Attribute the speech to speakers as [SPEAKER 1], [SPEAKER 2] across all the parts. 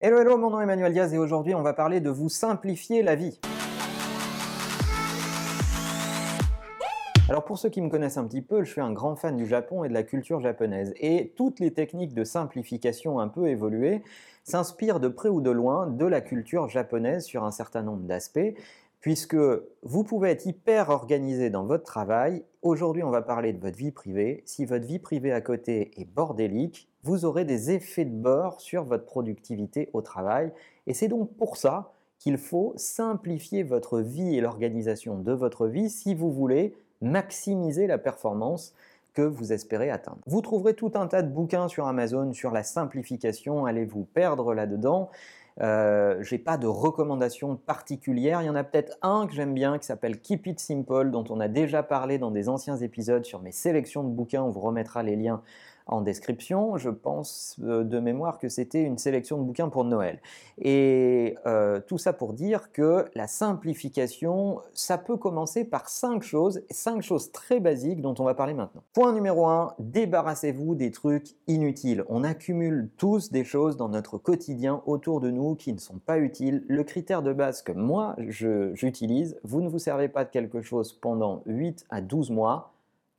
[SPEAKER 1] Hello, hello, mon nom est Emmanuel Diaz et aujourd'hui on va parler de vous simplifier la vie. Alors pour ceux qui me connaissent un petit peu, je suis un grand fan du Japon et de la culture japonaise. Et toutes les techniques de simplification un peu évoluées s'inspirent de près ou de loin de la culture japonaise sur un certain nombre d'aspects, puisque vous pouvez être hyper organisé dans votre travail. Aujourd'hui on va parler de votre vie privée. Si votre vie privée à côté est bordélique, vous aurez des effets de bord sur votre productivité au travail. Et c'est donc pour ça qu'il faut simplifier votre vie et l'organisation de votre vie si vous voulez maximiser la performance que vous espérez atteindre. Vous trouverez tout un tas de bouquins sur Amazon sur la simplification, allez vous perdre là-dedans. Euh, j'ai pas de recommandations particulières. Il y en a peut-être un que j'aime bien qui s'appelle Keep It Simple, dont on a déjà parlé dans des anciens épisodes sur mes sélections de bouquins. On vous remettra les liens en description. Je pense euh, de mémoire que c'était une sélection de bouquins pour Noël. Et euh, tout ça pour dire que la simplification, ça peut commencer par cinq choses, cinq choses très basiques dont on va parler maintenant. Point numéro un, débarrassez-vous des trucs inutiles. On accumule tous des choses dans notre quotidien autour de nous qui ne sont pas utiles. Le critère de base que moi j'utilise, vous ne vous servez pas de quelque chose pendant 8 à 12 mois,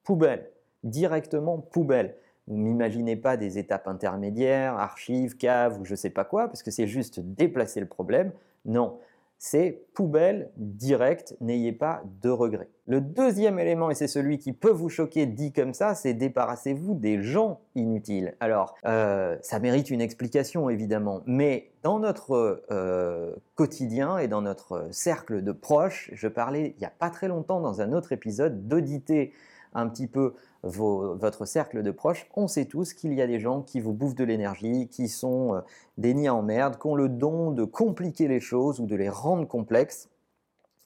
[SPEAKER 1] poubelle directement poubelle. Vous n'imaginez pas des étapes intermédiaires, archives, caves ou je sais pas quoi, parce que c'est juste déplacer le problème. Non, c'est poubelle directe, n'ayez pas de regrets. Le deuxième élément, et c'est celui qui peut vous choquer dit comme ça, c'est débarrassez-vous des gens inutiles. Alors, euh, ça mérite une explication évidemment, mais dans notre euh, quotidien et dans notre cercle de proches, je parlais il n'y a pas très longtemps dans un autre épisode d'auditer un petit peu votre cercle de proches, on sait tous qu'il y a des gens qui vous bouffent de l'énergie, qui sont euh, des nids en merde, qui ont le don de compliquer les choses ou de les rendre complexes.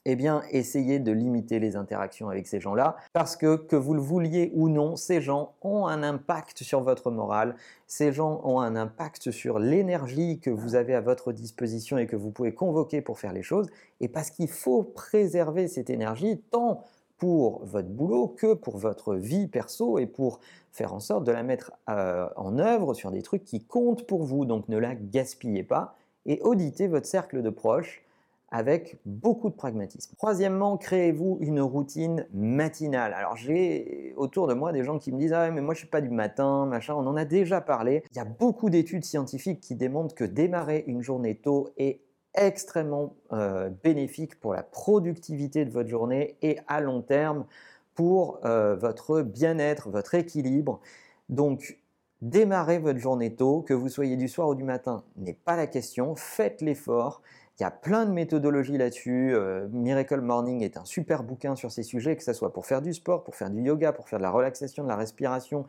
[SPEAKER 1] Eh bien, essayez de limiter les interactions avec ces gens-là, parce que, que vous le vouliez ou non, ces gens ont un impact sur votre morale, ces gens ont un impact sur l'énergie que vous avez à votre disposition et que vous pouvez convoquer pour faire les choses, et parce qu'il faut préserver cette énergie tant pour votre boulot que pour votre vie perso et pour faire en sorte de la mettre euh, en œuvre sur des trucs qui comptent pour vous. Donc ne la gaspillez pas et auditez votre cercle de proches avec beaucoup de pragmatisme. Troisièmement, créez-vous une routine matinale. Alors j'ai autour de moi des gens qui me disent ah mais moi je suis pas du matin, machin. On en a déjà parlé. Il y a beaucoup d'études scientifiques qui démontrent que démarrer une journée tôt est extrêmement euh, bénéfique pour la productivité de votre journée et à long terme pour euh, votre bien-être, votre équilibre. Donc, démarrez votre journée tôt, que vous soyez du soir ou du matin, n'est pas la question. Faites l'effort. Il y a plein de méthodologies là-dessus. Euh, Miracle Morning est un super bouquin sur ces sujets, que ce soit pour faire du sport, pour faire du yoga, pour faire de la relaxation, de la respiration,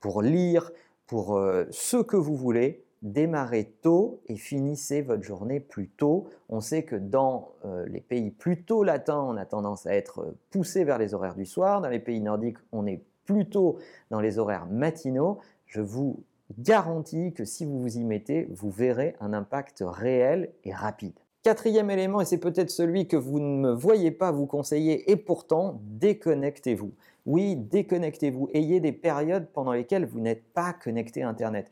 [SPEAKER 1] pour lire, pour ce que vous voulez démarrez tôt et finissez votre journée plus tôt. On sait que dans euh, les pays plutôt latins, on a tendance à être euh, poussé vers les horaires du soir. Dans les pays nordiques, on est plutôt dans les horaires matinaux. Je vous garantis que si vous vous y mettez, vous verrez un impact réel et rapide. Quatrième élément, et c'est peut-être celui que vous ne me voyez pas vous conseiller, et pourtant, déconnectez-vous. Oui, déconnectez-vous. Ayez des périodes pendant lesquelles vous n'êtes pas connecté à Internet.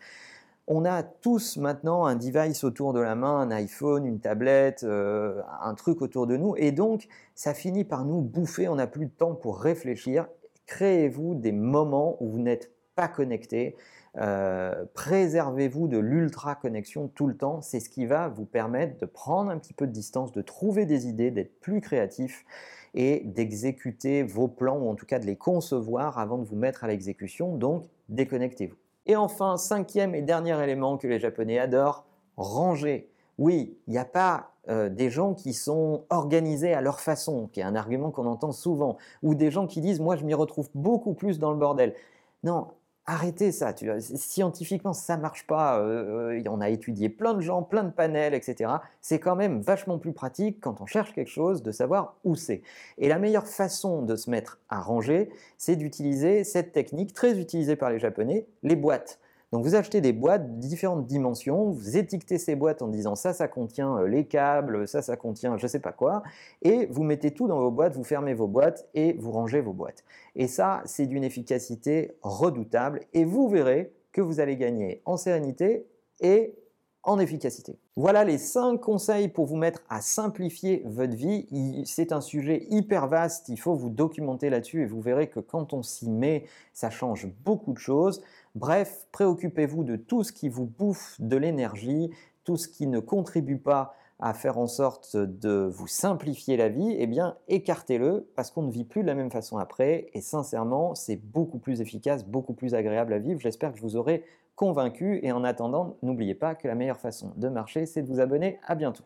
[SPEAKER 1] On a tous maintenant un device autour de la main, un iPhone, une tablette, euh, un truc autour de nous, et donc ça finit par nous bouffer, on n'a plus de temps pour réfléchir. Créez-vous des moments où vous n'êtes pas connecté, euh, préservez-vous de l'ultra-connexion tout le temps, c'est ce qui va vous permettre de prendre un petit peu de distance, de trouver des idées, d'être plus créatif et d'exécuter vos plans, ou en tout cas de les concevoir avant de vous mettre à l'exécution, donc déconnectez-vous. Et enfin, cinquième et dernier élément que les Japonais adorent, ranger. Oui, il n'y a pas euh, des gens qui sont organisés à leur façon, qui est un argument qu'on entend souvent, ou des gens qui disent moi je m'y retrouve beaucoup plus dans le bordel. Non, arrêtez ça. Scientifiquement, ça marche pas. Euh, euh, on a étudié plein de gens, plein de panels, etc. C'est quand même vachement plus pratique quand on cherche quelque chose de savoir où c'est. Et la meilleure façon de se mettre à ranger, c'est d'utiliser cette technique très utilisée par les Japonais, les boîtes. Donc vous achetez des boîtes de différentes dimensions, vous étiquetez ces boîtes en disant ça, ça contient euh, les câbles, ça, ça contient je sais pas quoi, et vous mettez tout dans vos boîtes, vous fermez vos boîtes et vous rangez vos boîtes. Et ça, c'est d'une efficacité redoutable, et vous verrez que vous allez gagner en sérénité et efficacité. Voilà les 5 conseils pour vous mettre à simplifier votre vie. C'est un sujet hyper vaste, il faut vous documenter là-dessus et vous verrez que quand on s'y met, ça change beaucoup de choses. Bref, préoccupez-vous de tout ce qui vous bouffe de l'énergie, tout ce qui ne contribue pas à faire en sorte de vous simplifier la vie, eh bien écartez-le parce qu'on ne vit plus de la même façon après et sincèrement c'est beaucoup plus efficace, beaucoup plus agréable à vivre. J'espère que je vous aurai convaincu et en attendant n'oubliez pas que la meilleure façon de marcher c'est de vous abonner. À bientôt.